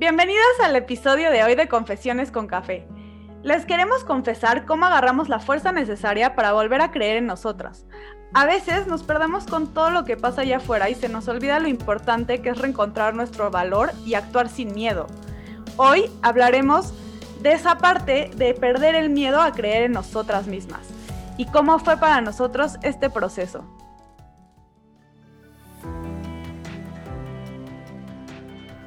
Bienvenidos al episodio de hoy de Confesiones con Café. Les queremos confesar cómo agarramos la fuerza necesaria para volver a creer en nosotras. A veces nos perdemos con todo lo que pasa allá afuera y se nos olvida lo importante que es reencontrar nuestro valor y actuar sin miedo. Hoy hablaremos de esa parte de perder el miedo a creer en nosotras mismas y cómo fue para nosotros este proceso.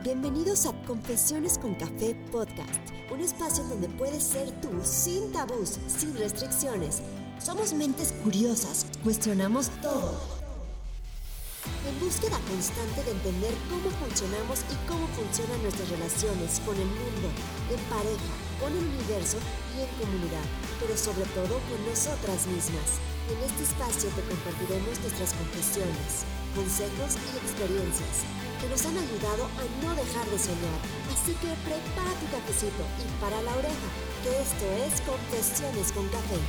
Bienvenidos a Confesiones con Café Podcast, un espacio donde puedes ser tú sin tabús, sin restricciones. Somos mentes curiosas, cuestionamos todo. En búsqueda constante de entender cómo funcionamos y cómo funcionan nuestras relaciones con el mundo, en pareja, con el universo y en comunidad, pero sobre todo con nosotras mismas. En este espacio te compartiremos nuestras confesiones, consejos y experiencias nos han ayudado a no dejar de soñar. Así que prepara tu cafecito y para la oreja, que esto es Confesiones con Café.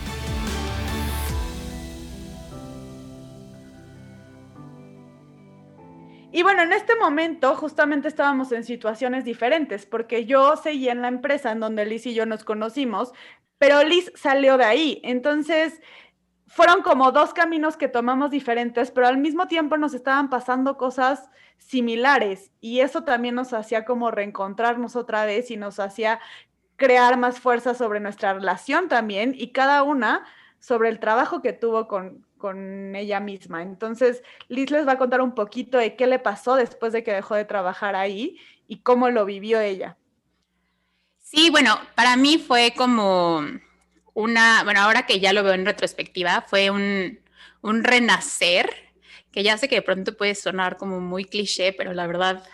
Y bueno, en este momento justamente estábamos en situaciones diferentes, porque yo seguía en la empresa en donde Liz y yo nos conocimos, pero Liz salió de ahí. Entonces, fueron como dos caminos que tomamos diferentes, pero al mismo tiempo nos estaban pasando cosas similares y eso también nos hacía como reencontrarnos otra vez y nos hacía crear más fuerza sobre nuestra relación también y cada una sobre el trabajo que tuvo con, con ella misma. Entonces, Liz les va a contar un poquito de qué le pasó después de que dejó de trabajar ahí y cómo lo vivió ella. Sí, bueno, para mí fue como una, bueno, ahora que ya lo veo en retrospectiva, fue un, renacer, que ya sé que de pronto puede sonar como muy cliché, pero la verdad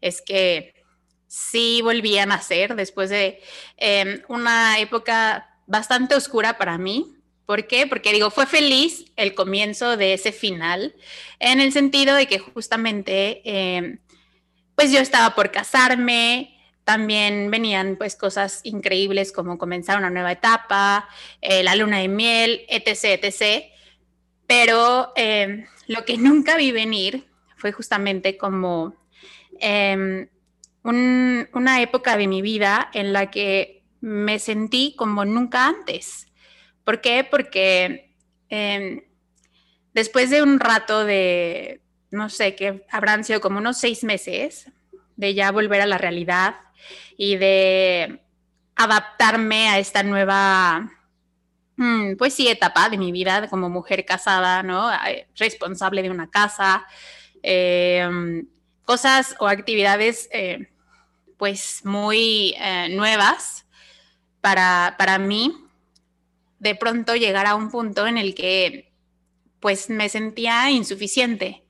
es que sí volví a nacer después de em, una época bastante oscura para mí. ¿Por qué? Porque digo, fue feliz el comienzo de ese final, en el sentido de que justamente, em, pues yo estaba por casarme, también venían pues cosas increíbles como comenzar una nueva etapa, eh, la luna de miel, etc., etc. Pero eh, lo que nunca vi venir fue justamente como em, una época de mi vida en la que me sentí como nunca antes. ¿Por qué? Porque em, después de un rato de, no sé, que habrán sido como unos seis meses de ya volver a la realidad, y de adaptarme a esta nueva, mm, pues sí, etapa de mi vida como mujer casada, ¿no? Responsable de una casa, em, cosas o actividades eh, pues muy eh, nuevas para, para mí, de pronto llegar a un punto en el que pues me sentía insuficiente.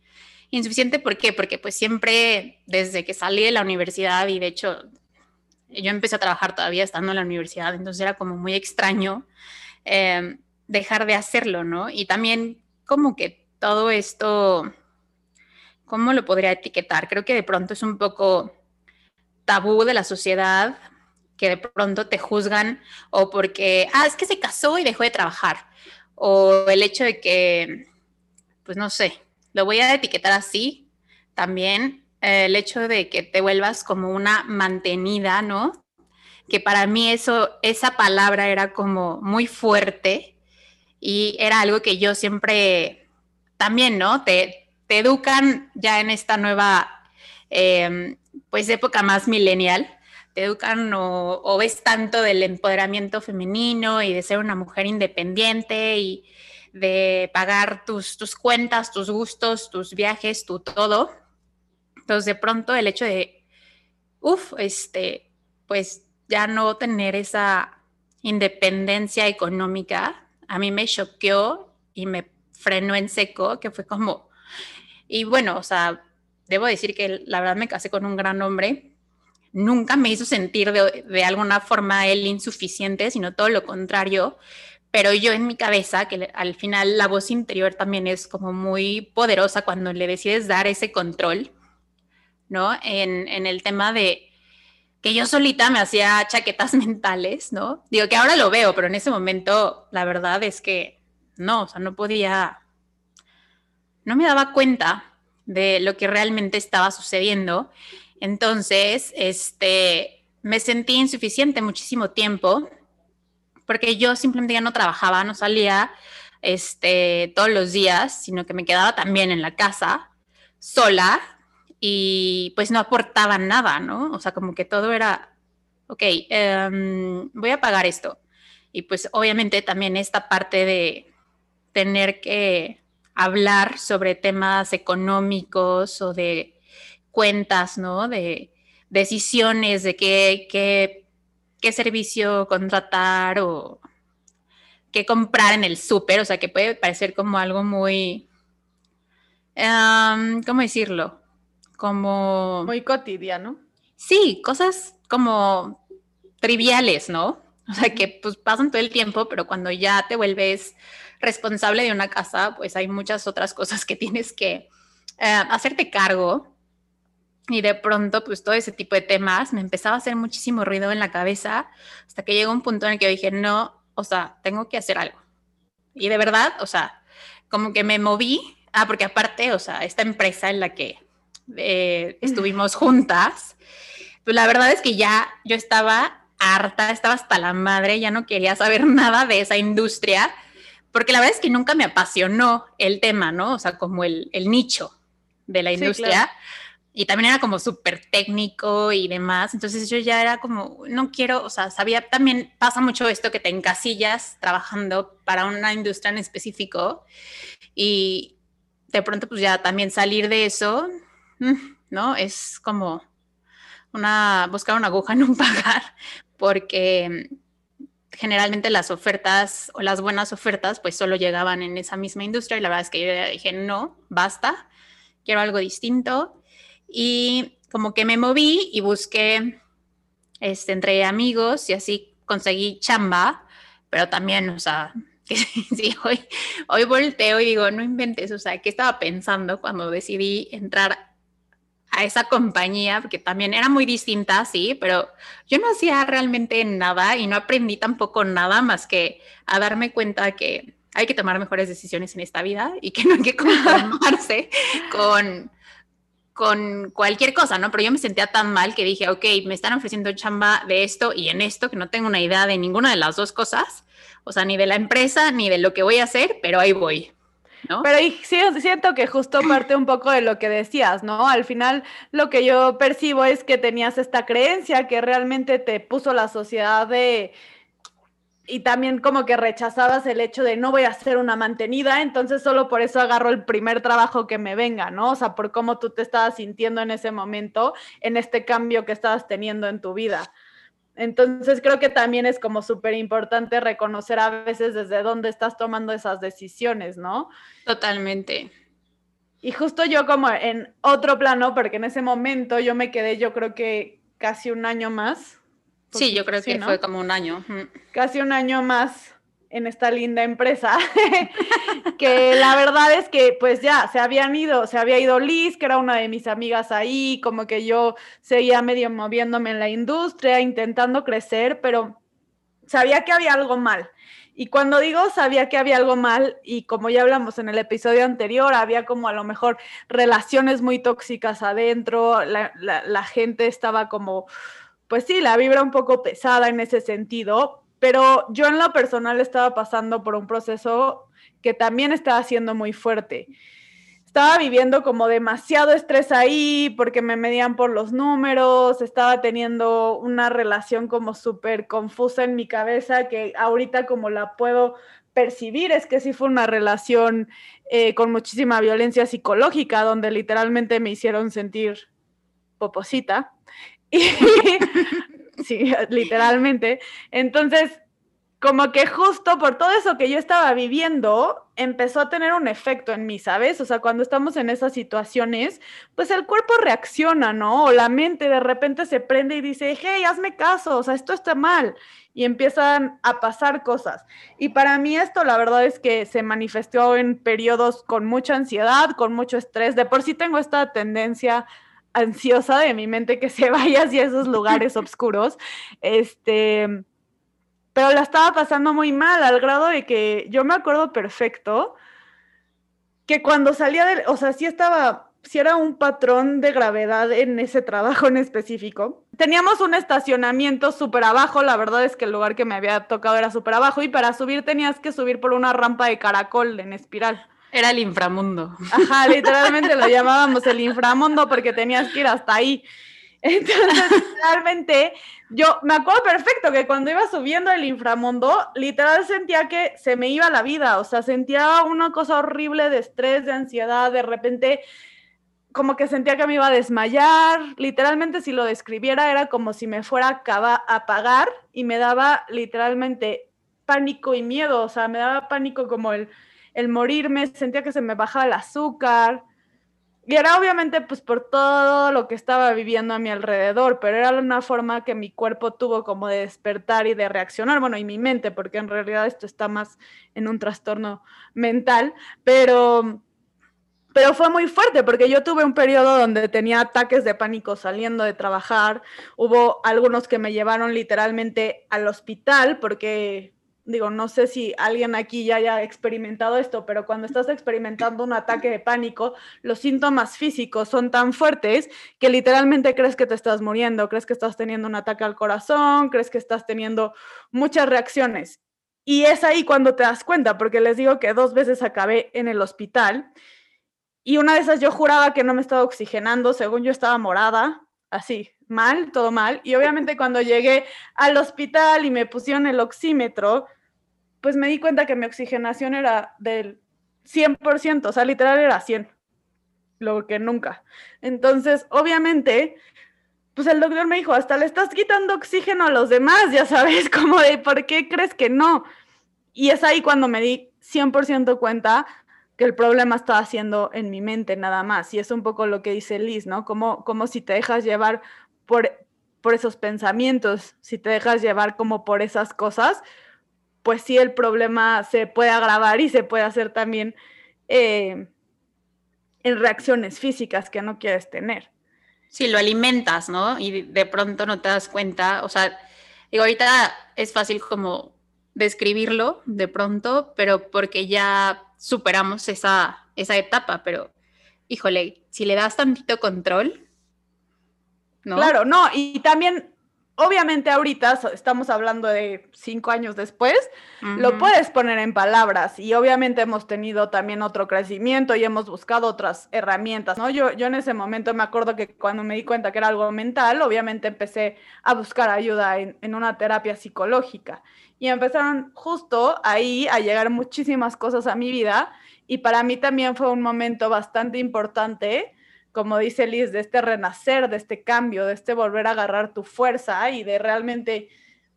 Insuficiente, ¿por qué? Porque pues siempre desde que salí de la universidad y de hecho yo empecé a trabajar todavía estando en la universidad, entonces era como muy extraño em, dejar de hacerlo, ¿no? Y también como que todo esto, ¿cómo lo podría etiquetar? Creo que de pronto es un poco tabú de la sociedad que de pronto te juzgan o porque, ah, es que se casó y dejó de trabajar, o el hecho de que, pues no sé, lo voy a etiquetar así también, el hecho de que te vuelvas como una mantenida, ¿no? Que para mí eso, esa palabra era como muy fuerte y era algo que yo siempre también, ¿no? Te, te educan ya en esta nueva, em, pues, época más millennial, te educan o, o, ves tanto del empoderamiento femenino y de ser una mujer independiente y de pagar tus, tus cuentas, tus gustos, tus viajes, tu todo. Entonces, de pronto el hecho de, uff, este, pues ya no tener esa independencia económica, a mí me choqueó y me frenó en seco, que fue como, y bueno, o sea, debo decir que la verdad me casé con un gran hombre, nunca me hizo sentir de, de alguna forma él insuficiente, sino todo lo contrario, pero yo en mi cabeza, que al final la voz interior también es como muy poderosa cuando le decides dar ese control, ¿no? En, el tema de que yo solita me hacía chaquetas mentales, ¿no? Digo que ahora lo veo, pero en ese momento la verdad es que no, o sea, no podía, no me daba cuenta de lo que realmente estaba sucediendo Entonces, este, me sentí insuficiente muchísimo tiempo porque yo simplemente ya no trabajaba, no salía este, todos los días, sino que me quedaba también en la casa sola y pues no aportaba nada, ¿no? O sea, como que todo era, ok, em, voy a pagar esto. Y pues obviamente también esta parte de tener que hablar sobre temas económicos o de cuentas, ¿no? De decisiones de qué, qué, qué servicio contratar o qué comprar en el súper, o sea, que puede parecer como algo muy, ¿cómo decirlo? Como... Muy cotidiano. Sí, cosas como triviales, ¿no? O sea, que pues pasan todo el tiempo, pero cuando ya te vuelves responsable de una casa, pues hay muchas otras cosas que tienes que eh, hacerte cargo. Y de pronto, pues todo ese tipo de temas me empezaba a hacer muchísimo ruido en la cabeza hasta que llegó un punto en el que yo dije, no, o sea, tengo que hacer algo. Y de verdad, o sea, como que me moví, ah, porque aparte, o sea, esta empresa en la que eh, estuvimos juntas, pues la verdad es que ya yo estaba harta, estaba hasta la madre, ya no quería saber nada de esa industria porque la verdad es que nunca me apasionó el tema, ¿no? O sea, como el, nicho de la industria. Y también era como súper técnico y demás. Entonces yo ya era como, no quiero, o sea, sabía, también pasa mucho esto que te encasillas trabajando para una industria en específico. Y de pronto pues ya también salir de eso, mm, ¿no? Es como una, buscar una aguja en un pagar, porque generalmente las ofertas o las buenas ofertas pues solo llegaban en esa misma industria y la verdad es que yo dije, no, basta, quiero algo distinto. Y como que me moví y busqué este, entre amigos y así conseguí chamba, pero también, o sea, que sí, hoy, hoy volteo y digo, no inventes, o sea, ¿qué estaba pensando cuando decidí entrar a esa compañía, porque también era muy distinta, sí, pero yo no hacía realmente nada y no aprendí tampoco nada más que a darme cuenta que hay que tomar mejores decisiones en esta vida y que no hay que conformarse con, con cualquier cosa, ¿no? Pero yo me sentía tan mal que dije, ok, me están ofreciendo chamba de esto y en esto, que no tengo una idea de ninguna de las dos cosas, o sea, ni de la empresa, ni de lo que voy a hacer, pero ahí voy. Pero sí, siento que justo parte un poco de lo que decías, ¿no? Al final lo que yo percibo es que tenías esta creencia que realmente te puso la sociedad de... Y también como que rechazabas el hecho de no voy a ser una mantenida, entonces solo por eso agarro el primer trabajo que me venga, ¿no? O sea, por cómo tú te estabas sintiendo en ese momento, en este cambio que estabas teniendo en tu vida. Entonces creo que también es como súper importante reconocer a veces desde dónde estás tomando esas decisiones, ¿no? Totalmente. Y justo yo como en otro plano, porque en ese momento yo me quedé, yo creo que casi un año más. Sí, yo creo que fue como un año. Casi un año más en esta linda empresa, que la verdad es que pues ya se habían ido, se había ido Liz, que era una de mis amigas ahí, como que yo seguía medio moviéndome en la industria, intentando crecer, pero sabía que había algo mal. Y cuando digo sabía que había algo mal, y como ya hablamos en el episodio anterior, había como a lo mejor relaciones muy tóxicas adentro, la, la gente estaba como, pues sí, la vibra un poco pesada en ese sentido, pero yo en lo personal estaba pasando por un proceso que también estaba siendo muy fuerte. Estaba viviendo como demasiado estrés ahí porque me medían por los números, estaba teniendo una relación como súper confusa en mi cabeza que ahorita como la puedo percibir es que sí fue una relación eh, con muchísima violencia psicológica donde literalmente me hicieron sentir poposita. Y sí, literalmente. Entonces, como que justo por todo eso que yo estaba viviendo, empezó a tener un efecto en mí, ¿sabes? O sea, cuando estamos en esas situaciones, pues el cuerpo reacciona, ¿no? O la mente de repente se prende y dice, hey, hazme caso, o sea, esto está mal. Y empiezan a pasar cosas. Y para mí esto, la verdad es que se manifestó en periodos con mucha ansiedad, con mucho estrés. De por sí tengo esta tendencia ansiosa de mi mente que se vaya hacia esos lugares oscuros. Este, pero la estaba pasando muy mal, al grado de que yo me acuerdo perfecto que cuando salía de, o sea, sí estaba si era un patrón de gravedad en ese trabajo en específico. Teníamos un estacionamiento súper abajo, la verdad es que el lugar que me había tocado era súper abajo y para subir tenías que subir por una rampa de caracol en espiral. Era el inframundo. Ajá, literalmente lo llamábamos el inframundo porque tenías que ir hasta ahí. Entonces, realmente, yo me acuerdo perfecto que cuando iba subiendo el inframundo, literal sentía que se me iba la vida, o sea, sentía una cosa horrible de estrés, de ansiedad, de repente como que sentía que me iba a desmayar, literalmente si lo describiera era como si me fuera a apagar y me daba literalmente pánico y miedo, o sea, me daba pánico como el, el morirme, sentía que se me bajaba el azúcar, y era obviamente pues por todo lo que estaba viviendo a mi alrededor, pero era una forma que mi cuerpo tuvo como de despertar y de reaccionar, bueno, y mi mente, porque en realidad esto está más en un trastorno mental, pero pero fue muy fuerte porque yo tuve un periodo donde tenía ataques de pánico saliendo de trabajar. Hubo algunos que me llevaron literalmente al hospital porque, digo, no sé si alguien aquí ya haya experimentado esto, pero cuando estás experimentando un ataque de pánico, los síntomas físicos son tan fuertes que literalmente crees que te estás muriendo, crees que estás teniendo un ataque al corazón, crees que estás teniendo muchas reacciones. Y es ahí cuando te das cuenta, porque les digo que dos veces acabé en el hospital y una de esas yo juraba que no me estaba oxigenando, según yo estaba morada, así, mal, todo mal. Y obviamente cuando llegué al hospital y me pusieron el oxímetro, pues me di cuenta que mi oxigenación era del 100%, o sea, literal era 100, lo que nunca. Entonces, obviamente, pues el doctor me dijo, hasta le estás quitando oxígeno a los demás, ya sabes, como de, ¿por qué crees que no? Y es ahí cuando me di 100% cuenta que el problema estaba haciendo en mi mente nada más. Y es un poco lo que dice Liz, ¿no? Como, como si te dejas llevar por, por esos pensamientos, si te dejas llevar como por esas cosas, pues sí el problema se puede agravar y se puede hacer también eh, en reacciones físicas que no quieres tener. Sí, lo alimentas, ¿no? Y de pronto no te das cuenta, o sea, digo, ahorita es fácil como describirlo de pronto, pero porque ya superamos esa, esa etapa, pero híjole, si le das tantito control, ¿no? Claro, no, y también, obviamente ahorita estamos hablando de cinco años después, lo puedes poner en palabras y obviamente hemos tenido también otro crecimiento y hemos buscado otras herramientas, ¿no? Yo, yo en ese momento me acuerdo que cuando me di cuenta que era algo mental, obviamente empecé a buscar ayuda en, en una terapia psicológica y empezaron justo ahí a llegar muchísimas cosas a mi vida y para mí también fue un momento bastante importante, como dice Liz, de este renacer, de este cambio, de este volver a agarrar tu fuerza y de realmente,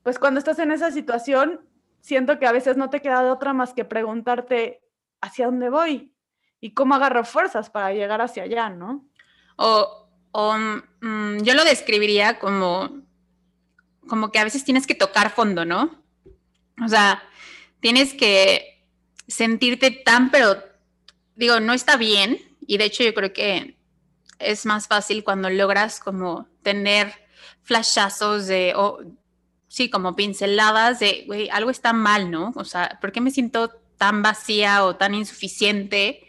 pues cuando estás en esa situación, siento que a veces no te queda de otra más que preguntarte hacia dónde voy y cómo agarro fuerzas para llegar hacia allá, ¿no? O, mm, yo lo describiría como, como que a veces tienes que tocar fondo, ¿no? O sea, tienes que sentirte tan, pero digo, no está bien. Y de hecho yo creo que es más fácil cuando logras como tener flashazos de, o sí, como pinceladas de, güey, algo está mal, ¿no? O sea, ¿por qué me siento tan vacía o tan insuficiente?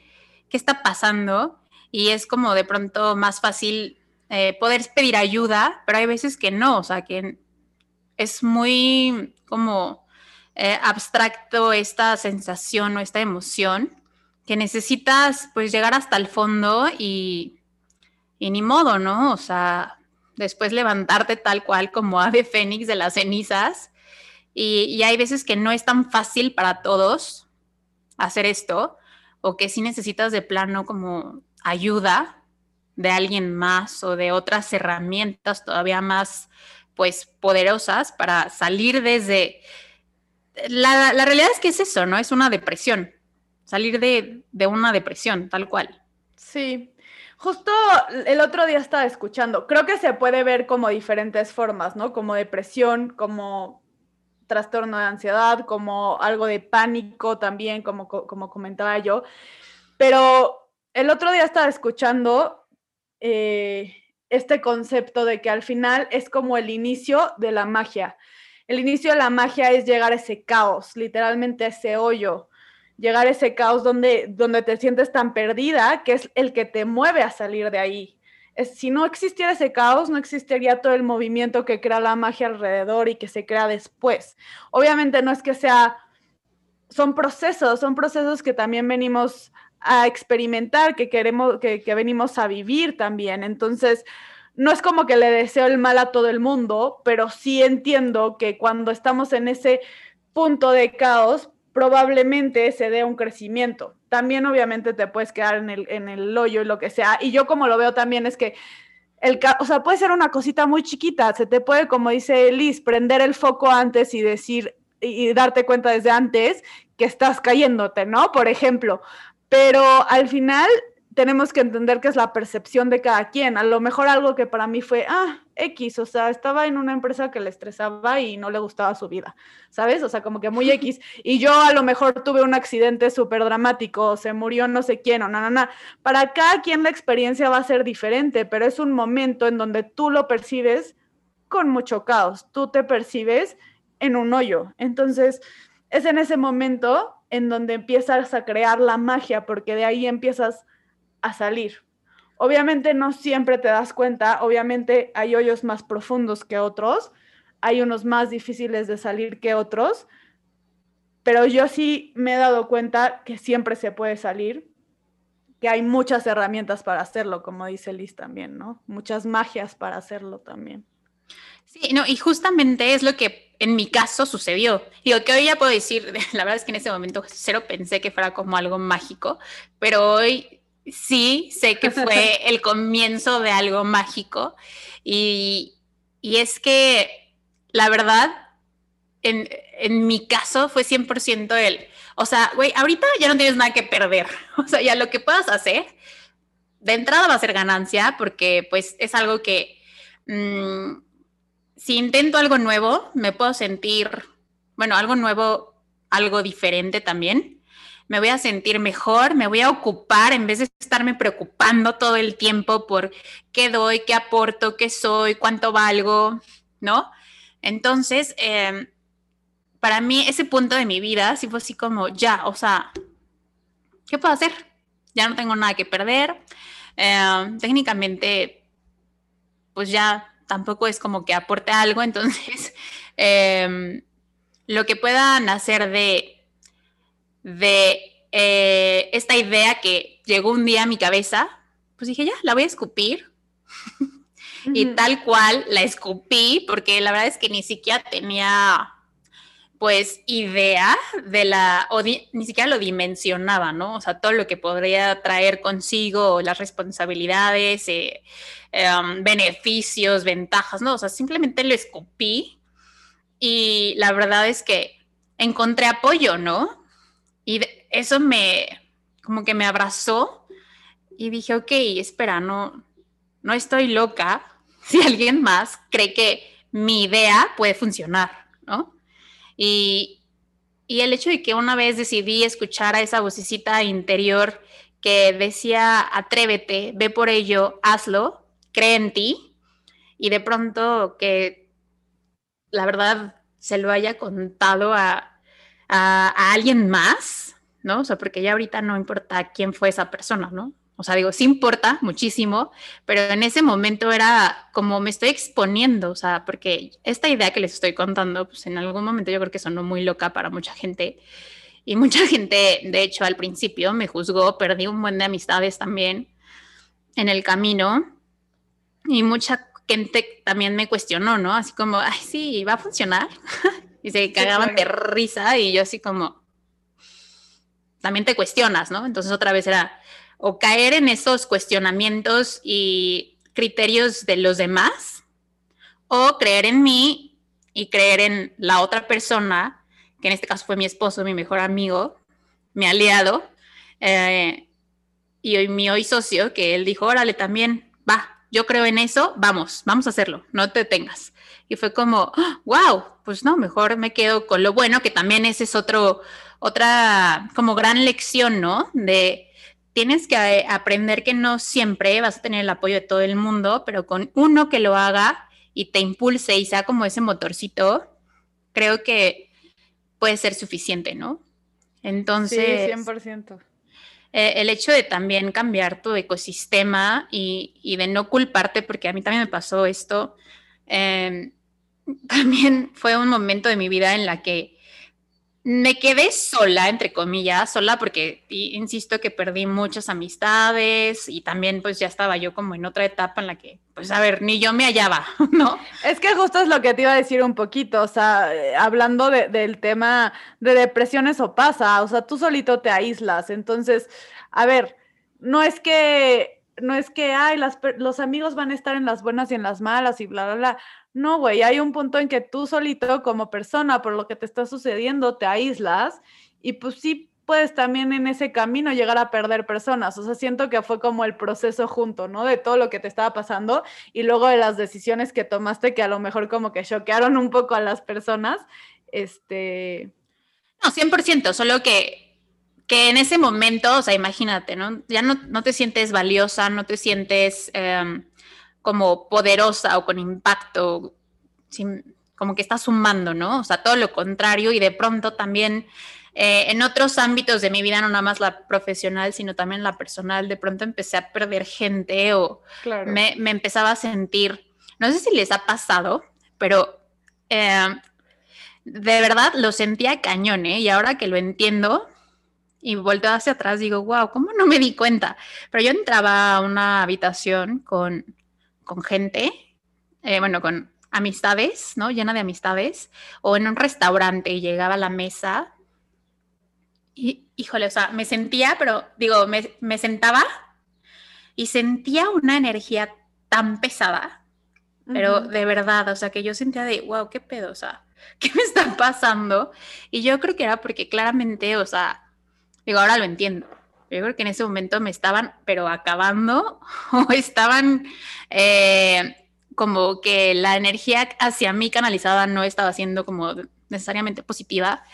¿Qué está pasando? Y es como de pronto más fácil eh, poder pedir ayuda, pero hay veces que no, o sea, que es muy como eh, abstracto esta sensación o esta emoción que necesitas pues llegar hasta el fondo y, y ni modo, ¿no? O sea, después levantarte tal cual como ave fénix de las cenizas. Y, y, hay veces que no es tan fácil para todos hacer esto, o que sí necesitas de plano como ayuda de alguien más o de otras herramientas todavía más pues poderosas para salir desde la, realidad es que es eso, ¿no? Es una depresión. Salir de, una depresión, tal cual. Sí. Justo el otro día estaba escuchando, creo que se puede ver como diferentes formas, ¿no? Como depresión, como trastorno de ansiedad, como algo de pánico también, como, como comentaba yo. Pero el otro día estaba escuchando eh, este concepto de que al final es como el inicio de la magia el inicio de la magia es llegar a ese caos, literalmente a ese hoyo llegar a ese caos donde, donde te sientes tan perdida, que es el que te mueve a salir de ahí. Si no existiera ese caos, no existiría todo el movimiento que crea la magia alrededor y que se crea después. Obviamente no es que sea, son procesos, son procesos que también venimos a experimentar, que queremos, que, que venimos a vivir también. Entonces, no es como que le deseo el mal a todo el mundo, pero sí entiendo que cuando estamos en ese punto de caos, probablemente se dé un crecimiento. También obviamente te puedes quedar en el, en el hoyo y lo que sea. Y yo como lo veo también es que el, o sea, puede ser una cosita muy chiquita, se te puede, como dice Liz, prender el foco antes y decir y darte cuenta desde antes que estás cayéndote, ¿no? Por ejemplo, pero al final tenemos que entender que es la percepción de cada quien. A lo mejor algo que para mí fue, ah, X, o sea, estaba en una empresa que le estresaba y no le gustaba su vida, ¿sabes? O sea, como que muy X. Y yo a lo mejor tuve un accidente súper dramático, se murió no sé quién, o nada, nada. Para cada quien la experiencia va a ser diferente, pero es un momento en donde tú lo percibes con mucho caos, tú te percibes en un hoyo. Entonces, es en ese momento en donde empiezas a crear la magia, porque de ahí empiezas a salir. Obviamente no siempre te das cuenta, obviamente hay hoyos más profundos que otros, hay unos más difíciles de salir que otros, pero yo sí me he dado cuenta que siempre se puede salir, que hay muchas herramientas para hacerlo, como dice Liz también, ¿no? Muchas magias para hacerlo también. Sí, no, y justamente es lo que en mi caso sucedió. Digo, que hoy ya puedo decir, la verdad es que en ese momento cero pensé que fuera como algo mágico, pero hoy sí, sé que fue el comienzo de algo mágico y, es que la verdad, en, mi caso fue 100% él. O sea, güey, ahorita ya no tienes nada que perder. O sea, ya lo que puedas hacer, de entrada va a ser ganancia porque pues es algo que mm, si intento algo nuevo, me puedo sentir, bueno, algo nuevo, algo diferente también me voy a sentir mejor, me voy a ocupar en vez de estarme preocupando todo el tiempo por qué doy, qué aporto, qué soy, cuánto valgo, ¿no? Entonces, em, para mí ese punto de mi vida sí fue así como, ya, o sea, ¿qué puedo hacer? Ya no tengo nada que perder. Em, técnicamente, pues ya tampoco es como que aporte algo, entonces, em, lo que pueda nacer de de eh, esta idea que llegó un día a mi cabeza, pues dije, ya, la voy a escupir. y tal cual la escupí, porque la verdad es que ni siquiera tenía pues idea de la, o ni siquiera lo dimensionaba, ¿no? O sea, todo lo que podría traer consigo, las responsabilidades, eh, em, beneficios, ventajas, ¿no? O sea, simplemente lo escupí y la verdad es que encontré apoyo, ¿no? Y eso me, como que me abrazó y dije, ok, espera, no, no estoy loca si alguien más cree que mi idea puede funcionar, ¿no? Y, y el hecho de que una vez decidí escuchar a esa vocecita interior que decía, atrévete, ve por ello, hazlo, cree en ti, y de pronto que la verdad se lo haya contado a, a, alguien más, ¿no? O sea, porque ya ahorita no importa quién fue esa persona, ¿no? O sea, digo, sí importa muchísimo, pero en ese momento era como me estoy exponiendo, o sea, porque esta idea que les estoy contando, pues en algún momento yo creo que sonó muy loca para mucha gente. Y mucha gente, de hecho, al principio me juzgó, perdí un buen de amistades también en el camino. Y mucha gente también me cuestionó, ¿no? Así como, ay, sí, va a funcionar. y se cagaban de risa y yo así como, también te cuestionas, ¿no? Entonces otra vez era o caer en esos cuestionamientos y criterios de los demás o creer en mí y creer en la otra persona, que en este caso fue mi esposo, mi mejor amigo, mi aliado, eh, y hoy, mi hoy socio, que él dijo, órale, también, va, yo creo en eso, vamos, vamos a hacerlo, no te tengas. Y fue como, wow, pues no, mejor me quedo con lo bueno, que también ese es otro, otra como gran lección, ¿no? De tienes que eh, aprender que no siempre vas a tener el apoyo de todo el mundo, pero con uno que lo haga y te impulse y sea como ese motorcito, creo que puede ser suficiente, ¿no? Entonces, sí, 100%. Eh, el hecho de también cambiar tu ecosistema y, de no culparte, porque a mí también me pasó esto, em, también fue un momento de mi vida en la que me quedé sola, entre comillas, sola porque, insisto, que perdí muchas amistades y también pues ya estaba yo como en otra etapa en la que, pues a ver, ni yo me hallaba, ¿no? Es que justo es lo que te iba a decir un poquito, o sea, eh, hablando del tema de depresiones o pasa, o sea, tú solito te aíslas, entonces, a ver, no es que no es que, ay, las, los amigos van a estar en las buenas y en las malas y bla, bla, bla. No, güey, hay un punto en que tú solito como persona, por lo que te está sucediendo, te aíslas y pues sí puedes también en ese camino llegar a perder personas. O sea, siento que fue como el proceso junto, ¿no? De todo lo que te estaba pasando y luego de las decisiones que tomaste que a lo mejor como que choquearon un poco a las personas. Este... No, 100%, solo que, que en ese momento, o sea, imagínate, ¿no? Ya no, no te sientes valiosa, no te sientes... Em, como poderosa o con impacto, como que está sumando, ¿no? O sea, todo lo contrario y de pronto también eh, en otros ámbitos de mi vida, no nada más la profesional, sino también la personal, de pronto empecé a perder gente o me, empezaba a sentir, no sé si les ha pasado, pero eh, de verdad lo sentía cañón, ¿eh? Y ahora que lo entiendo, y volteo hacia atrás, digo, wow, ¿cómo no me di cuenta? Pero yo entraba a una habitación con con gente, eh, bueno, con amistades, ¿no? Llena de amistades, o en un restaurante y llegaba a la mesa y, híjole, o sea, me sentía, pero digo, me, sentaba y sentía una energía tan pesada, pero de verdad, o sea, que yo sentía de, wow, qué pedo, o sea, ¿qué me está pasando? Y yo creo que era porque claramente, o sea, digo, ahora lo entiendo, yo creo que en ese momento me estaban, pero acabando, o estaban eh, como que la energía hacia mí canalizada no estaba siendo como necesariamente positiva.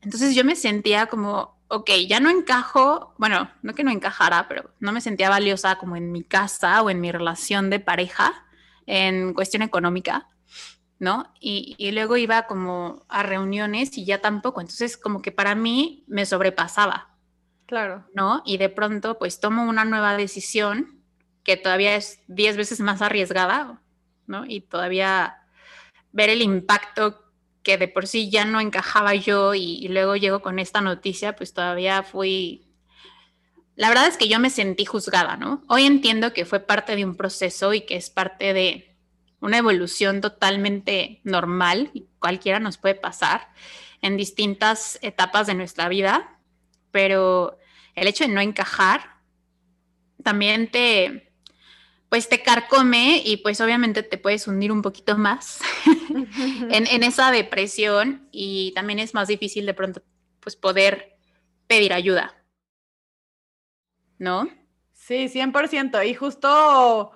Entonces yo me sentía como, ok, ya no encajo, bueno, no que no encajara, pero no me sentía valiosa como en mi casa o en mi relación de pareja en cuestión económica, ¿no? Y, y luego iba como a reuniones y ya tampoco. Entonces como que para mí me sobrepasaba. Claro. ¿No? Y de pronto, pues tomo una nueva decisión que todavía es 10 veces más arriesgada, ¿no? Y todavía ver el impacto que de por sí ya no encajaba yo y, luego llego con esta noticia, pues todavía fui... La verdad es que yo me sentí juzgada, ¿no? Hoy entiendo que fue parte de un proceso y que es parte de una evolución totalmente normal cualquiera nos puede pasar en distintas etapas de nuestra vida pero el hecho de no encajar también te, pues te carcome y pues obviamente te puedes hundir un poquito más en, esa depresión y también es más difícil de pronto pues poder pedir ayuda. ¿No? Sí, 100%. Y justo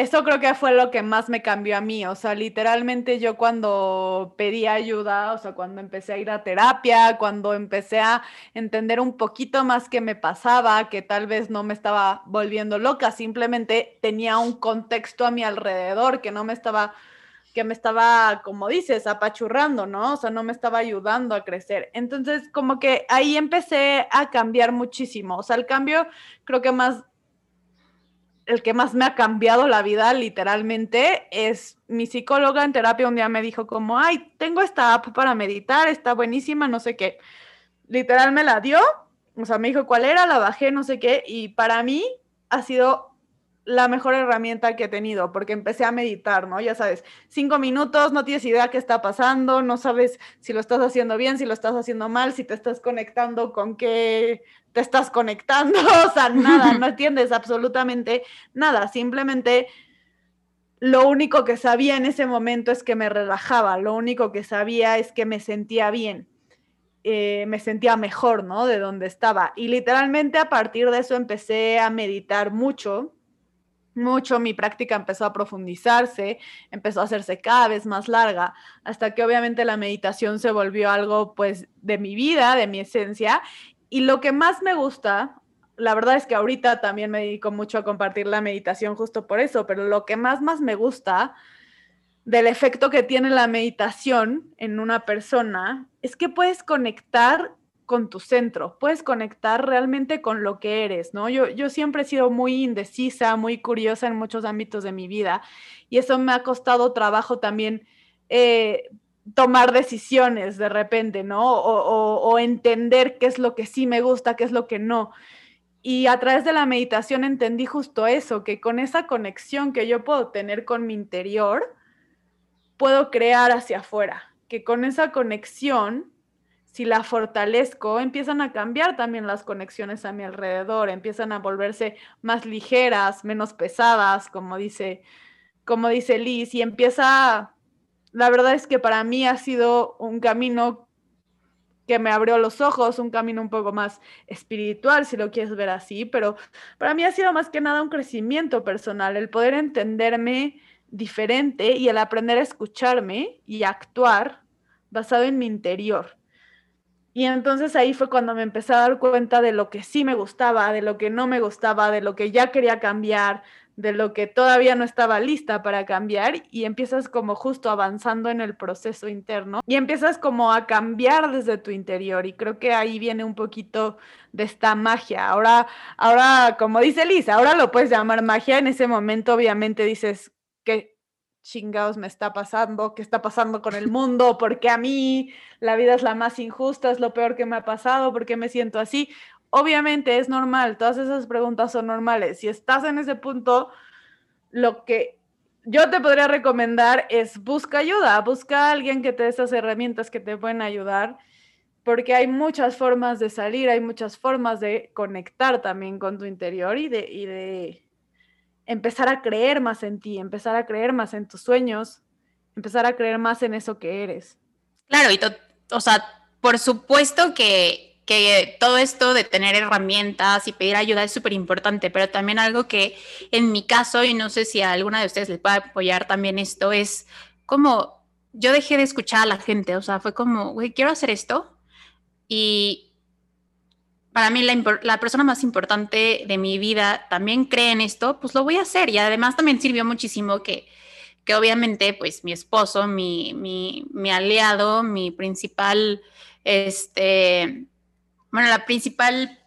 eso creo que fue lo que más me cambió a mí, o sea, literalmente yo cuando pedí ayuda, o sea, cuando empecé a ir a terapia, cuando empecé a entender un poquito más qué me pasaba, que tal vez no me estaba volviendo loca, simplemente tenía un contexto a mi alrededor que no me estaba que me estaba, como dices, apachurrando, ¿no? O sea, no me estaba ayudando a crecer. Entonces, como que ahí empecé a cambiar muchísimo. O sea, el cambio creo que más el que más me ha cambiado la vida literalmente es mi psicóloga en terapia un día me dijo como, ay, tengo esta app para meditar, está buenísima, no sé qué. Literal me la dio, o sea, me dijo cuál era, la bajé, no sé qué, y para mí ha sido la mejor herramienta que he tenido, porque empecé a meditar, ¿no? Ya sabes, cinco minutos, no tienes idea qué está pasando, no sabes si lo estás haciendo bien, si lo estás haciendo mal, si te estás conectando con qué te estás conectando, o sea, nada, no entiendes absolutamente nada, simplemente lo único que sabía en ese momento es que me relajaba, lo único que sabía es que me sentía bien, eh, me sentía mejor, ¿no? De donde estaba. Y literalmente a partir de eso empecé a meditar mucho mucho, mi práctica empezó a profundizarse, empezó a hacerse cada vez más larga, hasta que obviamente la meditación se volvió algo pues de mi vida, de mi esencia. Y lo que más me gusta, la verdad es que ahorita también me dedico mucho a compartir la meditación justo por eso, pero lo que más, más me gusta del efecto que tiene la meditación en una persona es que puedes conectar con tu centro, puedes conectar realmente con lo que eres, ¿no? Yo, yo siempre he sido muy indecisa, muy curiosa en muchos ámbitos de mi vida y eso me ha costado trabajo también eh, tomar decisiones de repente, ¿no? O, o, entender qué es lo que sí me gusta, qué es lo que no. Y a través de la meditación entendí justo eso, que con esa conexión que yo puedo tener con mi interior, puedo crear hacia afuera, que con esa conexión si la fortalezco, empiezan a cambiar también las conexiones a mi alrededor, empiezan a volverse más ligeras, menos pesadas, como dice, como dice Liz, y empieza, la verdad es que para mí ha sido un camino que me abrió los ojos, un camino un poco más espiritual, si lo quieres ver así, pero para mí ha sido más que nada un crecimiento personal, el poder entenderme diferente y el aprender a escucharme y actuar basado en mi interior y entonces ahí fue cuando me empecé a dar cuenta de lo que sí me gustaba, de lo que no me gustaba, de lo que ya quería cambiar, de lo que todavía no estaba lista para cambiar y empiezas como justo avanzando en el proceso interno y empiezas como a cambiar desde tu interior y creo que ahí viene un poquito de esta magia. Ahora, ahora como dice Lisa, ahora lo puedes llamar magia, en ese momento obviamente dices que chingados me está pasando, qué está pasando con el mundo, porque a mí la vida es la más injusta, es lo peor que me ha pasado, porque me siento así. Obviamente es normal, todas esas preguntas son normales. Si estás en ese punto, lo que yo te podría recomendar es busca ayuda, busca a alguien que te dé esas herramientas que te pueden ayudar, porque hay muchas formas de salir, hay muchas formas de conectar también con tu interior y de, y de empezar a creer más en ti, empezar a creer más en tus sueños, empezar a creer más en eso que eres. Claro, y o sea, por supuesto que, que todo esto de tener herramientas y pedir ayuda es súper importante, pero también algo que en mi caso, y no sé si a alguna de ustedes les puede apoyar también esto, es como yo dejé de escuchar a la gente, o sea, fue como, güey, quiero hacer esto y para mí la, persona más importante de mi vida también cree en esto, pues lo voy a hacer. Y además también sirvió muchísimo que, que obviamente pues mi esposo, mi, mi, mi aliado, mi principal, este, bueno, la principal,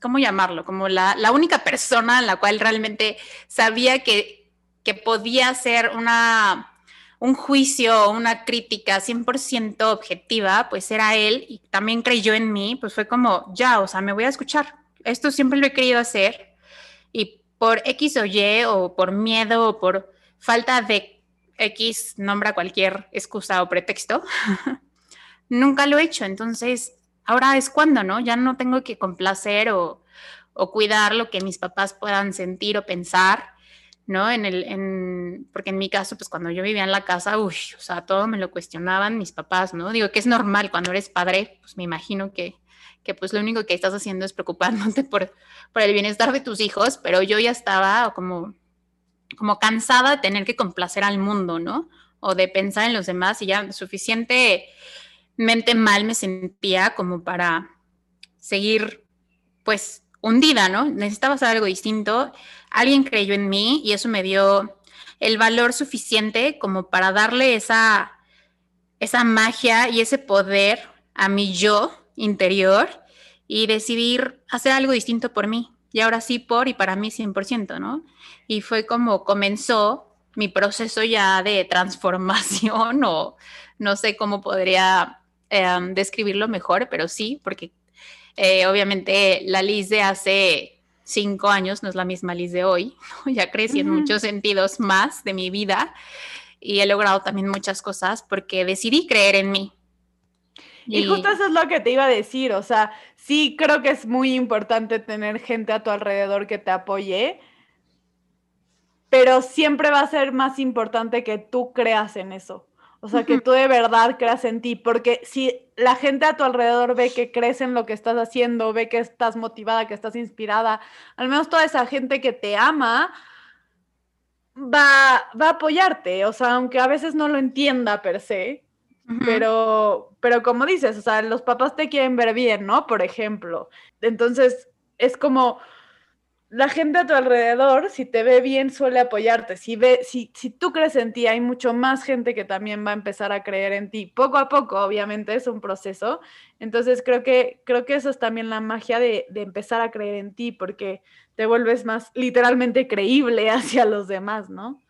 ¿cómo llamarlo? Como la, la única persona en la cual realmente sabía que, que podía ser una un juicio o una crítica 100% objetiva, pues era él y también creyó en mí, pues fue como, ya, o sea, me voy a escuchar. Esto siempre lo he querido hacer y por X o Y o por miedo o por falta de X, nombra cualquier excusa o pretexto, nunca lo he hecho. Entonces, ahora es cuando, ¿no? Ya no tengo que complacer o, o cuidar lo que mis papás puedan sentir o pensar ¿no? En el, en, porque en mi caso, pues cuando yo vivía en la casa, uy, o sea, todo me lo cuestionaban mis papás, ¿no? Digo que es normal cuando eres padre, pues me imagino que, que pues lo único que estás haciendo es preocupándote por, por el bienestar de tus hijos, pero yo ya estaba como, como cansada de tener que complacer al mundo, ¿no? O de pensar en los demás y ya suficientemente mal me sentía como para seguir, pues, hundida, ¿no? Necesitaba hacer algo distinto. Alguien creyó en mí y eso me dio el valor suficiente como para darle esa, esa magia y ese poder a mi yo interior y decidir hacer algo distinto por mí. Y ahora sí por y para mí 100%, ¿no? Y fue como comenzó mi proceso ya de transformación o no sé cómo podría em, describirlo mejor, pero sí, porque eh, obviamente la Liz de hace cinco años no es la misma Liz de hoy, ya crecí en muchos sentidos más de mi vida y he logrado también muchas cosas porque decidí creer en mí. Y, justo eso es lo que te iba a decir, o sea, sí creo que es muy importante tener gente a tu alrededor que te apoye, pero siempre va a ser más importante que tú creas en eso. O sea, que tú de verdad creas en ti, porque si la gente a tu alrededor ve que crees en lo que estás haciendo, ve que estás motivada, que estás inspirada, al menos toda esa gente que te ama va, va a apoyarte, o sea, aunque a veces no lo entienda per se, pero, pero como dices, o sea, los papás te quieren ver bien, ¿no? Por ejemplo. Entonces, es como la gente a tu alrededor, si te ve bien, suele apoyarte. Si, ve, si, si tú crees en ti, hay mucho más gente que también va a empezar a creer en ti. Poco a poco, obviamente, es un proceso. Entonces, creo que, creo que eso es también la magia de, de empezar a creer en ti, porque te vuelves más literalmente creíble hacia los demás, ¿no?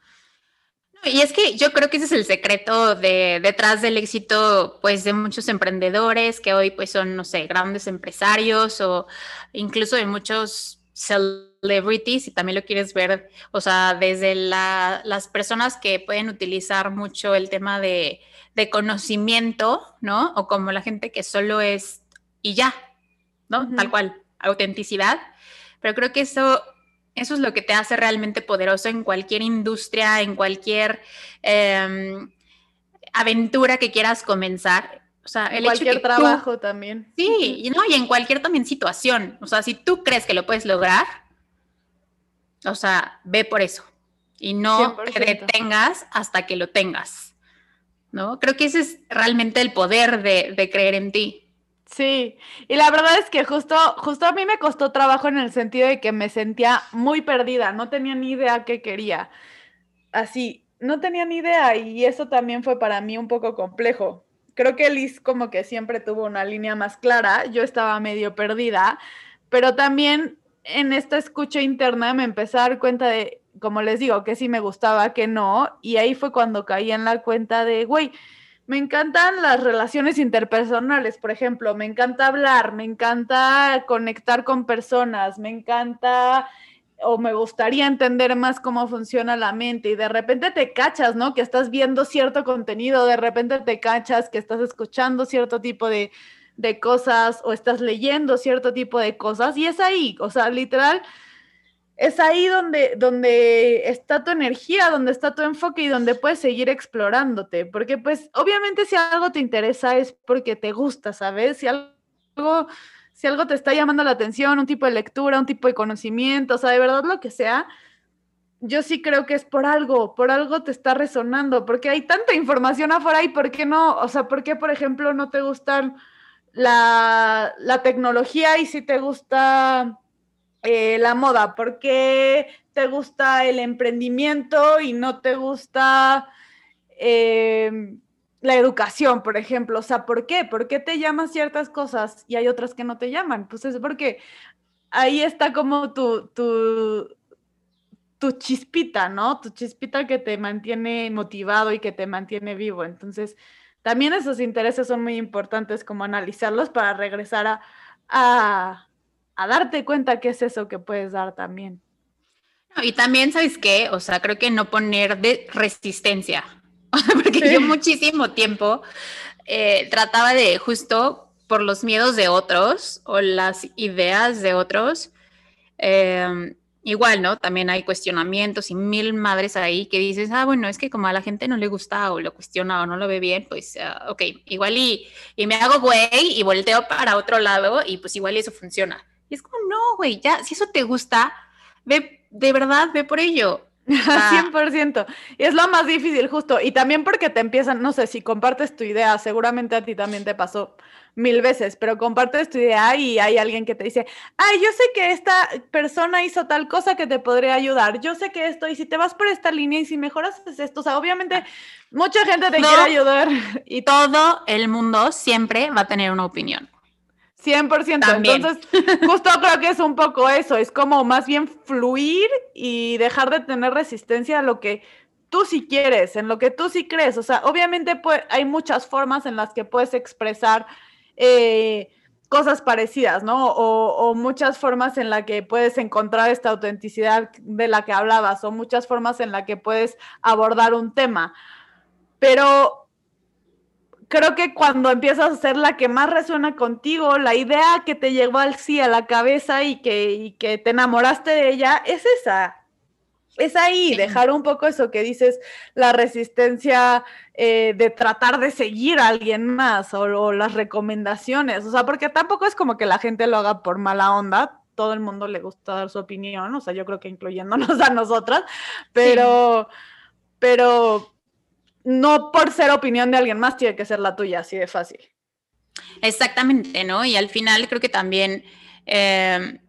Y es que yo creo que ese es el secreto de, detrás del éxito, pues, de muchos emprendedores que hoy, pues, son, no sé, grandes empresarios o incluso de muchos celebrities, si también lo quieres ver, o sea, desde las personas que pueden utilizar mucho el tema de, conocimiento, ¿no? O como la gente que solo es y ya, ¿no? Tal cual, autenticidad. Pero creo que eso eso es lo que te hace realmente poderoso en cualquier industria, en cualquier em, aventura que quieras comenzar. Sea, el cualquier trabajo también. Sí, y, no, y en cualquier también situación. O sea, si tú crees que lo puedes lograr, o sea, ve por eso. Y no te detengas hasta que lo tengas. ¿No? Creo que ese es realmente el poder de, de creer en ti. Sí, y la verdad es que justo, justo a mí me costó trabajo en el sentido de que me sentía muy perdida, no tenía ni idea qué quería. Así, no tenía ni idea y eso también fue para mí un poco complejo. Creo que Liz como que siempre tuvo una línea más clara, yo estaba medio perdida, pero también en esta escucha interna me empecé a dar cuenta de, como les digo, que sí me gustaba, que no, y ahí fue cuando caí en la cuenta de, güey, me encantan las relaciones interpersonales, por ejemplo, me encanta hablar, me encanta conectar con personas, me encanta o me gustaría entender más cómo funciona la mente y de repente te cachas, ¿no? Que estás viendo cierto contenido, de repente te cachas que estás escuchando cierto tipo de, de cosas o estás leyendo cierto tipo de cosas y es ahí, o sea, literal es ahí donde, donde está tu energía, donde está tu enfoque y donde puedes seguir explorándote. Porque pues obviamente si algo te interesa es porque te gusta, ¿sabes? Si algo, si algo te está llamando la atención, un tipo de lectura, un tipo de conocimiento, o sea, de verdad lo que sea, yo sí creo que es por algo, por algo te está resonando, porque hay tanta información afuera y por qué no, o sea, ¿por qué, por ejemplo, no te gusta la, la tecnología y si te gusta eh, la moda? ¿Por qué te gusta el emprendimiento y no te gusta em, la educación, por ejemplo? O sea, ¿por qué? ¿Por qué te llaman ciertas cosas y hay otras que no te llaman? Pues es porque ahí está como tu, tu, tu chispita, ¿no? Tu chispita que te mantiene motivado y que te mantiene vivo. Entonces, también esos intereses son muy importantes como analizarlos para regresar a a darte cuenta que es eso que puedes dar también. y también, ¿sabes qué? O sea, creo que no poner de resistencia, porque yo muchísimo tiempo eh, trataba de justo por los miedos de otros o las ideas de otros. Em, igual, ¿no? También hay cuestionamientos y mil madres ahí que dices, ah, bueno, es que como a la gente no le gusta o lo cuestiona o no lo ve bien, pues, uh, ok, igual y, y me hago güey y volteo para otro lado y pues igual eso funciona. Y es como, no, güey, ya, si eso te gusta, ve, de verdad, ve por ello. 100%. Y es lo más difícil, justo. Y también porque te empiezan, no sé, si compartes tu idea, seguramente a ti también te pasó mil veces, pero compartes tu idea y hay alguien que te dice, ay, yo sé que esta persona hizo tal cosa que te podría ayudar, yo sé que esto, y si te vas por esta línea y si mejoras es esto, o sea, obviamente mucha gente te quiere ayudar. Y todo el mundo siempre va a tener una opinión. 100%. Entonces, justo creo que es un poco eso, es como más bien fluir y dejar de tener resistencia a lo que tú sí quieres, en lo que tú sí crees. O sea, obviamente pues, hay muchas formas en las que puedes expresar eh, cosas parecidas, ¿no? O, o, muchas formas en las que puedes encontrar esta autenticidad de la que hablabas, o muchas formas en las que puedes abordar un tema. Pero creo que cuando empiezas a ser la que más resuena contigo, la idea que te llegó al sí a la cabeza y que, que te enamoraste de ella, es esa. Es ahí, dejar un poco eso que dices, la resistencia eh, de tratar de seguir a alguien más o, las recomendaciones. O sea, porque tampoco es como que la gente lo haga por mala onda. Todo el mundo le gusta dar su opinión, o sea, yo creo que incluyéndonos a nosotras, pero, pero no por ser opinión de alguien más tiene que ser la tuya, así de fácil. Exactamente, ¿no? Y al final creo que también eh,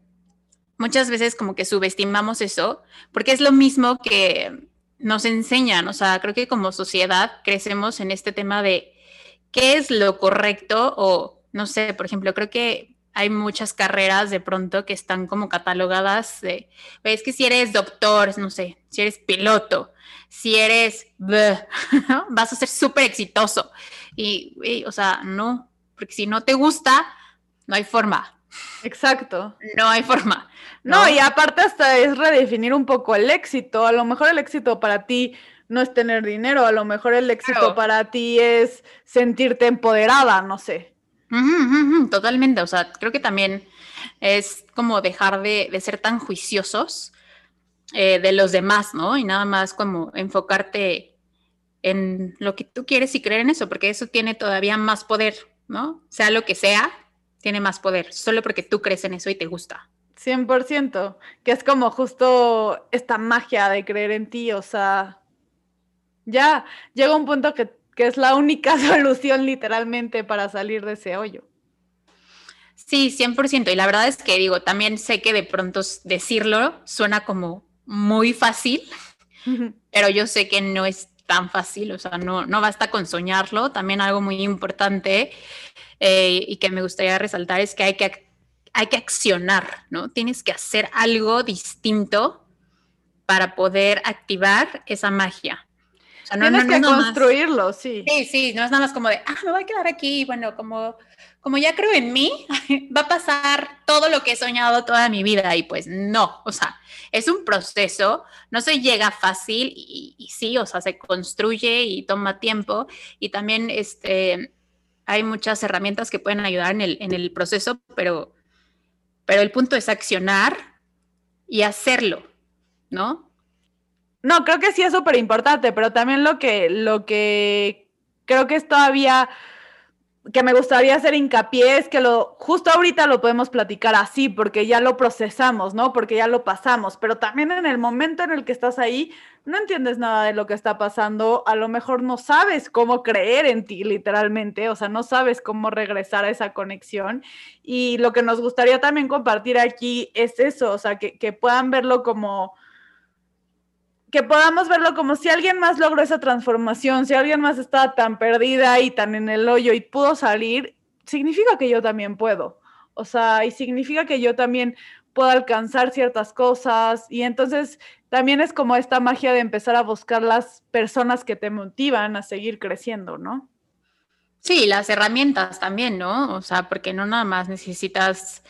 muchas veces como que subestimamos eso, porque es lo mismo que nos enseñan, o sea, creo que como sociedad crecemos en este tema de qué es lo correcto o, no sé, por ejemplo, creo que hay muchas carreras de pronto que están como catalogadas de, es que si eres doctor, no sé, si eres piloto, si eres, vas a ser súper exitoso. Y, o sea, no, porque si no te gusta, no hay forma. Exacto. No hay forma. ¿no? y aparte hasta es redefinir un poco el éxito. A lo mejor el éxito para ti no es tener dinero, a lo mejor el éxito para ti es sentirte empoderada, no sé. totalmente, o sea, creo que también es como dejar de, ser tan juiciosos eh, de los demás, ¿no? Y nada más como enfocarte en lo que tú quieres y creer en eso, porque eso tiene todavía más poder, ¿no? Sea lo que sea, tiene más poder, solo porque tú crees en eso y te gusta. 100%, que es como justo esta magia de creer en ti, o sea, ya llega un punto que, que es la única solución literalmente para salir de ese hoyo. Sí, 100%. Y la verdad es que digo, también sé que de pronto decirlo suena como muy fácil, pero yo sé que no es tan fácil, o sea, no, no basta con soñarlo. También algo muy importante eh, y que me gustaría resaltar es que hay que, hay que accionar, ¿no? Tienes que hacer algo distinto para poder activar esa magia. Sea, no, Tienes que construirlo, sí. Sí, sí, no es nada más como de, ah, me voy a quedar aquí, bueno, como, como ya creo en mí, va a pasar todo lo que he soñado toda mi vida y pues no, o sea, es un proceso, no se llega fácil y, sí, o sea, se construye y toma tiempo y también este, hay muchas herramientas que pueden ayudar en el, en el proceso, pero, pero el punto es accionar y hacerlo, ¿no? No, creo que sí es súper importante, pero también lo que, lo que creo que es todavía que me gustaría hacer hincapié es que lo justo ahorita lo podemos platicar así porque ya lo procesamos, ¿no? Porque ya lo pasamos, pero también en el momento en el que estás ahí no entiendes nada de lo que está pasando, a lo mejor no sabes cómo creer en ti literalmente, o sea, no sabes cómo regresar a esa conexión y lo que nos gustaría también compartir aquí es eso, o sea, que, que puedan verlo como que podamos verlo como si alguien más logró esa transformación, si alguien más estaba tan perdida y tan en el hoyo y pudo salir, significa que yo también puedo. O sea, y significa que yo también puedo alcanzar ciertas cosas y entonces también es como esta magia de empezar a buscar las personas que te motivan a seguir creciendo, ¿no? Sí, las herramientas también, ¿no? O sea, porque no nada más necesitas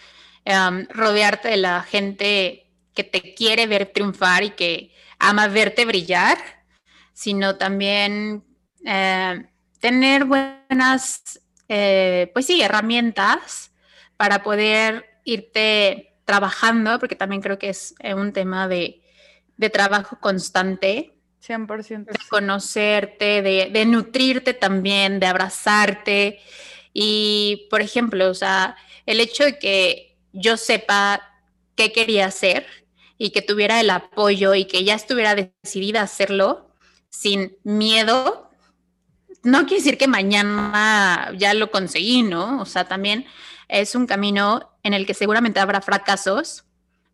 em, rodearte de la gente que te quiere ver triunfar y que ama verte brillar, sino también eh, tener buenas, eh, pues sí, herramientas para poder irte trabajando, porque también creo que es eh, un tema de, trabajo constante. 100%. De conocerte, de, de, nutrirte también, de abrazarte. Y, por ejemplo, o sea, el hecho de que yo sepa qué quería hacer y que tuviera el apoyo y que ya estuviera decidida a hacerlo sin miedo, no quiere decir que mañana ya lo conseguí, ¿no? O sea, también es un camino en el que seguramente habrá fracasos,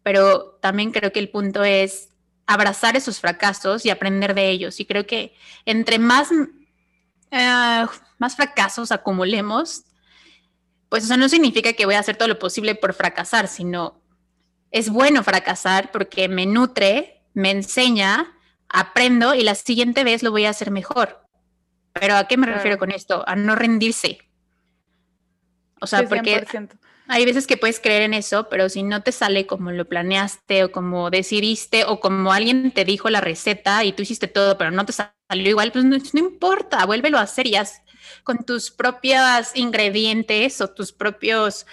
pero también creo que el punto es abrazar esos fracasos y aprender de ellos. Y creo que entre más, eh, más fracasos acumulemos, pues eso no significa que voy a hacer todo lo posible por fracasar, sino es bueno fracasar porque me nutre, me enseña, aprendo y la siguiente vez lo voy a hacer mejor. Pero ¿a qué me refiero con esto? A no rendirse. O sea, porque hay veces que puedes creer en eso, pero si no te sale como lo planeaste o como decidiste o como alguien te dijo la receta y tú hiciste todo, pero no te salió igual, pues no, no importa, vuélvelo a hacer y haz con tus propios ingredientes o tus propios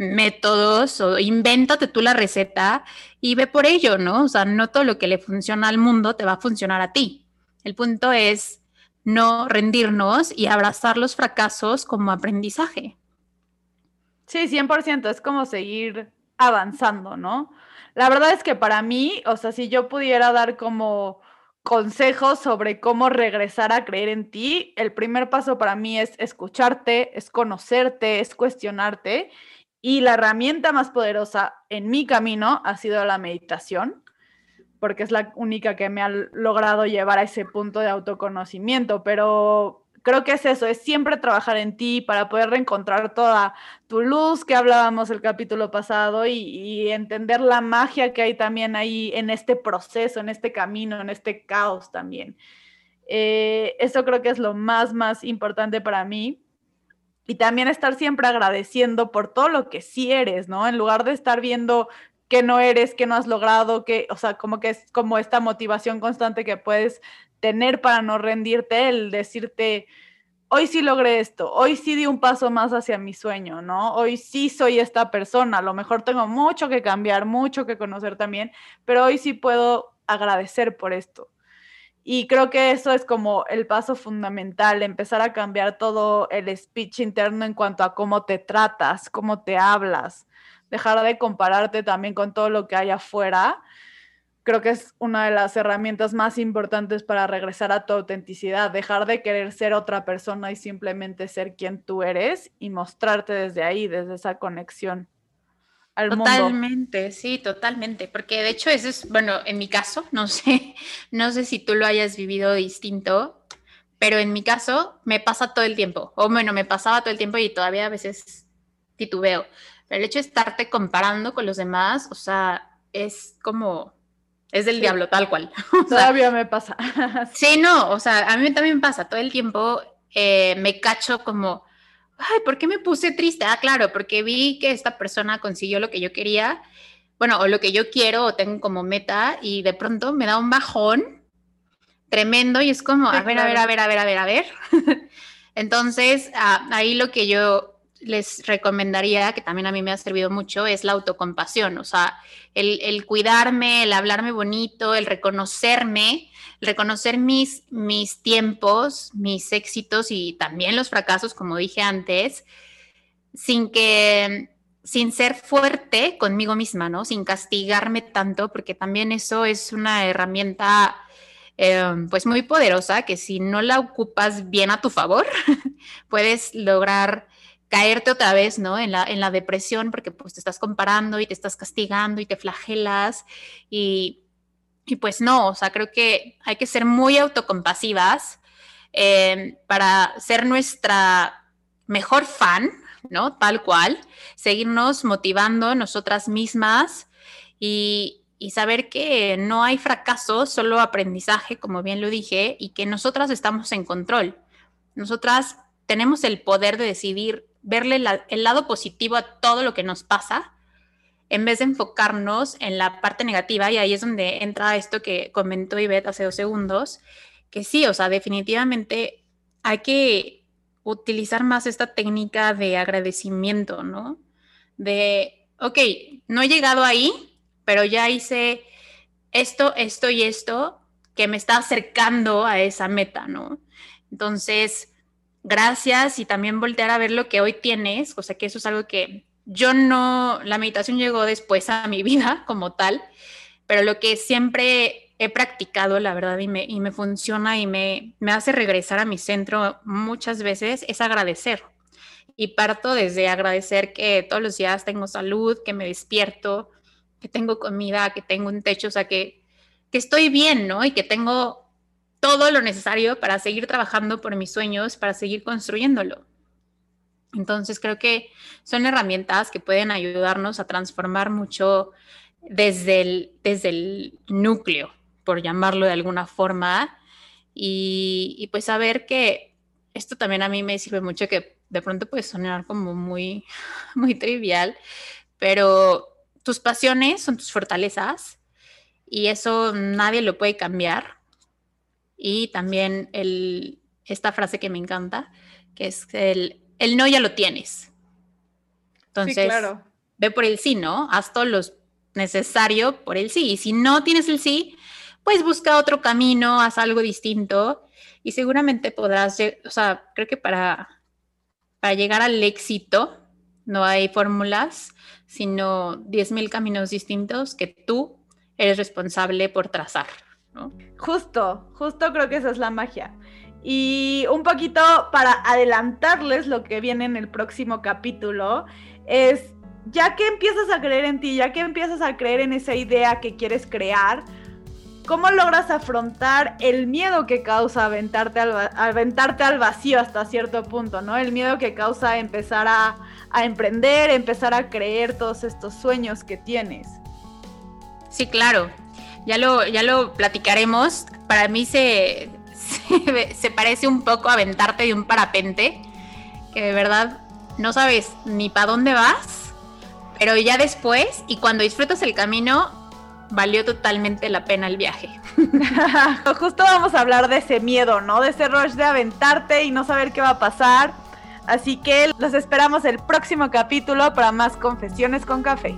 métodos o invéntate tú la receta y ve por ello, ¿no? O sea, no todo lo que le funciona al mundo te va a funcionar a ti. El punto es no rendirnos y abrazar los fracasos como aprendizaje. Sí, 100%, es como seguir avanzando, ¿no? La verdad es que para mí, o sea, si yo pudiera dar como consejos sobre cómo regresar a creer en ti, el primer paso para mí es escucharte, es conocerte, es cuestionarte Y la herramienta más poderosa en mi camino ha sido la meditación, porque es la única que me ha logrado llevar a ese punto de autoconocimiento, pero creo que es eso, es siempre trabajar en ti para poder reencontrar toda tu luz que hablábamos el capítulo pasado y, entender la magia que hay también ahí en este proceso, en este camino, en este caos también. Eh, eso creo que es lo más, más importante para mí. Y también estar siempre agradeciendo por todo lo que sí eres, ¿no? En lugar de estar viendo que no eres, que no has logrado, que, o sea, como que es como esta motivación constante que puedes tener para no rendirte, el decirte, hoy sí logré esto, hoy sí di un paso más hacia mi sueño, ¿no? Hoy sí soy esta persona, a lo mejor tengo mucho que cambiar, mucho que conocer también, pero hoy sí puedo agradecer por esto. Y creo que eso es como el paso fundamental, empezar a cambiar todo el speech interno en cuanto a cómo te tratas, cómo te hablas, dejar de compararte también con todo lo que hay afuera. Creo que es una de las herramientas más importantes para regresar a tu autenticidad, dejar de querer ser otra persona y simplemente ser quien tú eres y mostrarte desde ahí, desde esa conexión al totalmente, sí, totalmente, porque de hecho ese es, bueno, en mi caso, no sé, no sé si tú lo hayas vivido distinto, pero en mi caso me pasa todo el tiempo, o bueno, me pasaba todo el tiempo y todavía a veces titubeo, pero el hecho de estarte comparando con los demás, o sea, es como es del diablo, tal cual. Todavía me pasa. sí, no, o sea, a mí también me pasa. Todo el tiempo eh, me cacho como, ay, ¿por qué me puse triste? Ah, claro, porque vi que esta persona consiguió lo que yo quería, bueno, o lo que yo quiero o tengo como meta y de pronto me da un bajón tremendo y es como, a ver, a ver, a ver, a ver, a ver, a ver. Entonces, ah, ahí lo que yo les recomendaría, que también a mí me ha servido mucho, es la autocompasión, o sea, el, cuidarme, el hablarme bonito, el reconocerme, reconocer mis, mis tiempos, mis éxitos y también los fracasos, como dije antes, sin que, sin ser fuerte conmigo misma, ¿no? Sin castigarme tanto, porque también eso es una herramienta eh, pues muy poderosa que si no la ocupas bien a tu favor, puedes lograr caerte otra vez, ¿no? En la, en la depresión, porque pues te estás comparando y te estás castigando y te flagelas y, y pues no, o sea, creo que hay que ser muy autocompasivas eh, para ser nuestra mejor fan, ¿no? Tal cual, seguirnos motivando nosotras mismas y, y saber que no hay fracaso, solo aprendizaje, como bien lo dije, y que nosotras estamos en control. Nosotras tenemos el poder de decidir verle el lado positivo a todo lo que nos pasa, en vez de enfocarnos en la parte negativa, y ahí es donde entra esto que comentó Ivette hace dos segundos, que sí, o sea, definitivamente hay que utilizar más esta técnica de agradecimiento, ¿no? De, ok, no he llegado ahí, pero ya hice esto, esto y esto que me está acercando a esa meta, ¿no? Entonces, gracias y también voltear a ver lo que hoy tienes, o sea que eso es algo que yo no, la meditación llegó después a mi vida como tal, pero lo que siempre he practicado, la verdad, y me, y me funciona y me, me hace regresar a mi centro muchas veces, es agradecer. Y parto desde agradecer que todos los días tengo salud, que me despierto, que tengo comida, que tengo un techo, o sea, que, que estoy bien, ¿no? Y que tengo todo lo necesario para seguir trabajando por mis sueños, para seguir construyéndolo. Entonces creo que son herramientas que pueden ayudarnos a transformar mucho desde el, desde el núcleo, por llamarlo de alguna forma, y, y pues saber que esto también a mí me sirve mucho, que de pronto puede sonar como muy, muy trivial, pero tus pasiones son tus fortalezas y eso nadie lo puede cambiar y también el, esta frase que me encanta, que es el, el no ya lo tienes. Entonces, ve por el sí, ¿no? Haz todo lo necesario por el sí. Y si no tienes el sí, pues busca otro camino, haz algo distinto y seguramente podrás, o sea, creo que para, para llegar al éxito no hay fórmulas, sino 10.000 caminos distintos que tú eres responsable por trazar. Justo, justo creo que esa es la magia. Y un poquito para adelantarles lo que viene en el próximo capítulo, es ya que empiezas a creer en ti, ya que empiezas a creer en esa idea que quieres crear, ¿cómo logras afrontar el miedo que causa aventarte al, aventarte al vacío hasta cierto punto, ¿no? El miedo que causa empezar a, emprender, empezar a creer todos estos sueños que tienes. Sí, claro. Ya lo, ya lo platicaremos. Para mí se, se, parece un poco a aventarte de un parapente, que de verdad no sabes ni para dónde vas, pero ya después y cuando disfrutas el camino, valió totalmente la pena el viaje. Justo vamos a hablar de ese miedo, ¿no? De ese rush de aventarte y no saber qué va a pasar. Así que los esperamos el próximo capítulo para más confesiones con café.